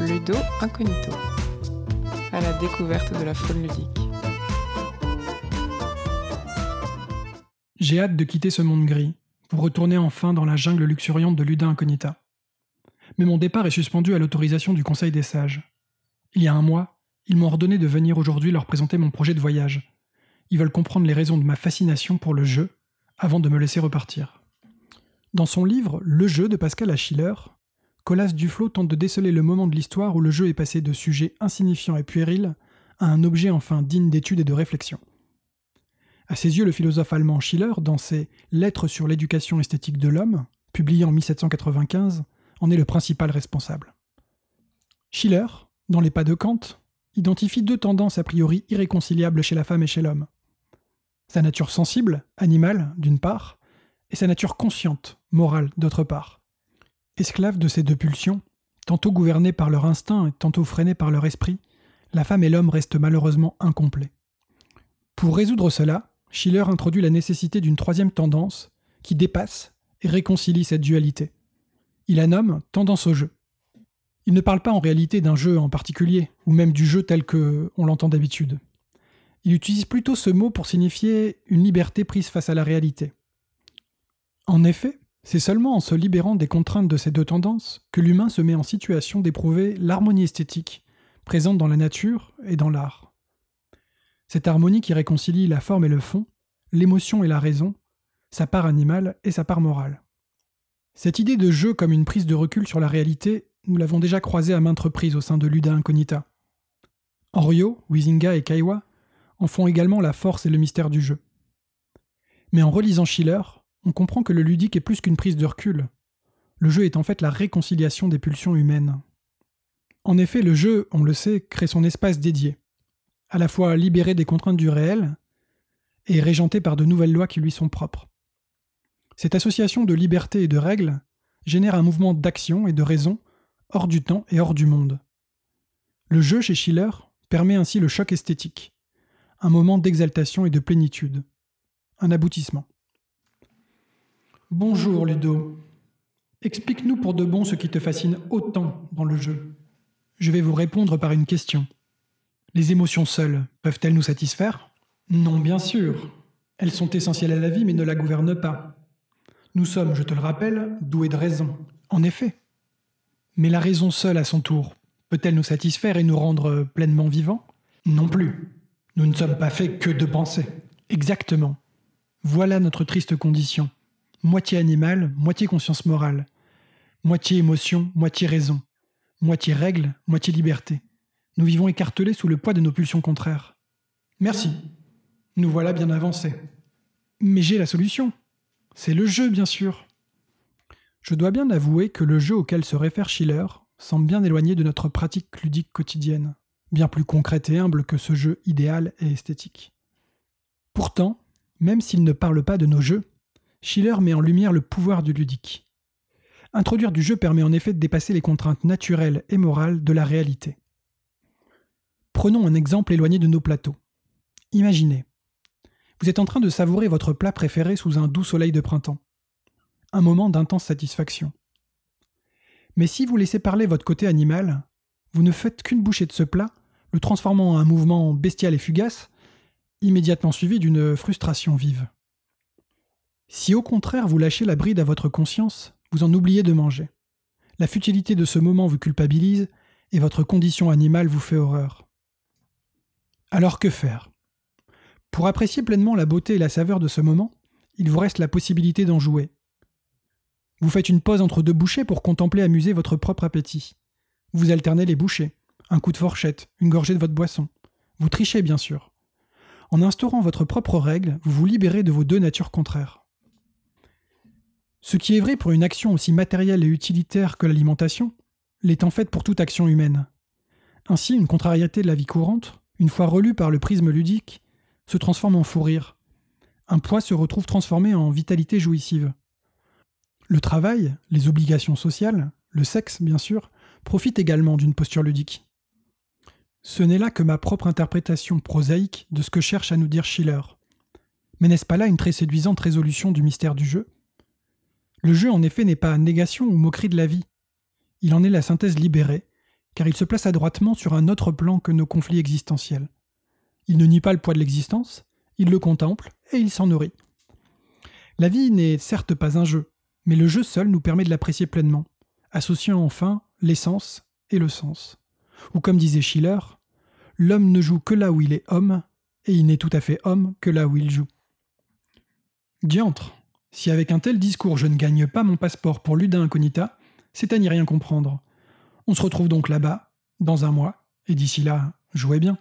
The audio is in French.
Ludo Incognito, à la découverte de la faune ludique. J'ai hâte de quitter ce monde gris, pour retourner enfin dans la jungle luxuriante de Luda Incognita. Mais mon départ est suspendu à l'autorisation du Conseil des sages. Il y a un mois, ils m'ont ordonné de venir aujourd'hui leur présenter mon projet de voyage. Ils veulent comprendre les raisons de ma fascination pour le jeu avant de me laisser repartir. Dans son livre Le jeu de Pascal Achiller, Colas Duflo tente de déceler le moment de l'histoire où le jeu est passé de sujet insignifiant et puéril à un objet enfin digne d'étude et de réflexion. À ses yeux, le philosophe allemand Schiller, dans ses Lettres sur l'éducation esthétique de l'homme, publié en 1795, en est le principal responsable. Schiller, dans les pas de Kant, identifie deux tendances a priori irréconciliables chez la femme et chez l'homme. Sa nature sensible, animale, d'une part, et sa nature consciente, morale, d'autre part. Esclave de ces deux pulsions, tantôt gouvernés par leur instinct et tantôt freinés par leur esprit, la femme et l'homme restent malheureusement incomplets. Pour résoudre cela, Schiller introduit la nécessité d'une troisième tendance qui dépasse et réconcilie cette dualité. Il la nomme tendance au jeu. Il ne parle pas en réalité d'un jeu en particulier, ou même du jeu tel que on l'entend d'habitude. Il utilise plutôt ce mot pour signifier une liberté prise face à la réalité. En effet, c'est seulement en se libérant des contraintes de ces deux tendances que l'humain se met en situation d'éprouver l'harmonie esthétique présente dans la nature et dans l'art. Cette harmonie qui réconcilie la forme et le fond, l'émotion et la raison, sa part animale et sa part morale. Cette idée de jeu comme une prise de recul sur la réalité, nous l'avons déjà croisée à maintes reprises au sein de Luda Incognita. Orio, Wizinga et Kaiwa en font également la force et le mystère du jeu. Mais en relisant Schiller, on comprend que le ludique est plus qu'une prise de recul. Le jeu est en fait la réconciliation des pulsions humaines. En effet, le jeu, on le sait, crée son espace dédié, à la fois libéré des contraintes du réel et régenté par de nouvelles lois qui lui sont propres. Cette association de liberté et de règles génère un mouvement d'action et de raison hors du temps et hors du monde. Le jeu chez Schiller permet ainsi le choc esthétique, un moment d'exaltation et de plénitude, un aboutissement. Bonjour Ludo. Explique-nous pour de bon ce qui te fascine autant dans le jeu. Je vais vous répondre par une question. Les émotions seules peuvent-elles nous satisfaire? Non, bien sûr. Elles sont essentielles à la vie mais ne la gouvernent pas. Nous sommes, je te le rappelle, doués de raison. En effet. Mais la raison seule à son tour, peut-elle nous satisfaire et nous rendre pleinement vivants? Non plus. Nous ne sommes pas faits que de penser. Exactement. Voilà notre triste condition moitié animal, moitié conscience morale, moitié émotion, moitié raison, moitié règle, moitié liberté. Nous vivons écartelés sous le poids de nos pulsions contraires. Merci. Nous voilà bien avancés. Mais j'ai la solution. C'est le jeu, bien sûr. Je dois bien avouer que le jeu auquel se réfère Schiller semble bien éloigné de notre pratique ludique quotidienne, bien plus concrète et humble que ce jeu idéal et esthétique. Pourtant, même s'il ne parle pas de nos jeux, Schiller met en lumière le pouvoir du ludique. Introduire du jeu permet en effet de dépasser les contraintes naturelles et morales de la réalité. Prenons un exemple éloigné de nos plateaux. Imaginez. Vous êtes en train de savourer votre plat préféré sous un doux soleil de printemps. Un moment d'intense satisfaction. Mais si vous laissez parler votre côté animal, vous ne faites qu'une bouchée de ce plat, le transformant en un mouvement bestial et fugace, immédiatement suivi d'une frustration vive. Si au contraire vous lâchez la bride à votre conscience, vous en oubliez de manger. La futilité de ce moment vous culpabilise et votre condition animale vous fait horreur. Alors que faire? Pour apprécier pleinement la beauté et la saveur de ce moment, il vous reste la possibilité d'en jouer. Vous faites une pause entre deux bouchées pour contempler amuser votre propre appétit. Vous alternez les bouchées, un coup de fourchette, une gorgée de votre boisson. Vous trichez bien sûr. En instaurant votre propre règle, vous vous libérez de vos deux natures contraires. Ce qui est vrai pour une action aussi matérielle et utilitaire que l'alimentation, l'est en fait pour toute action humaine. Ainsi, une contrariété de la vie courante, une fois relue par le prisme ludique, se transforme en fou rire. Un poids se retrouve transformé en vitalité jouissive. Le travail, les obligations sociales, le sexe, bien sûr, profitent également d'une posture ludique. Ce n'est là que ma propre interprétation prosaïque de ce que cherche à nous dire Schiller. Mais n'est-ce pas là une très séduisante résolution du mystère du jeu? Le jeu, en effet, n'est pas négation ou moquerie de la vie. Il en est la synthèse libérée, car il se place adroitement sur un autre plan que nos conflits existentiels. Il ne nie pas le poids de l'existence, il le contemple et il s'en nourrit. La vie n'est certes pas un jeu, mais le jeu seul nous permet de l'apprécier pleinement, associant enfin l'essence et le sens. Ou comme disait Schiller, l'homme ne joue que là où il est homme, et il n'est tout à fait homme que là où il joue. Diantre, si avec un tel discours je ne gagne pas mon passeport pour Luda Incognita, c'est à n'y rien comprendre. On se retrouve donc là-bas, dans un mois, et d'ici là, jouez bien.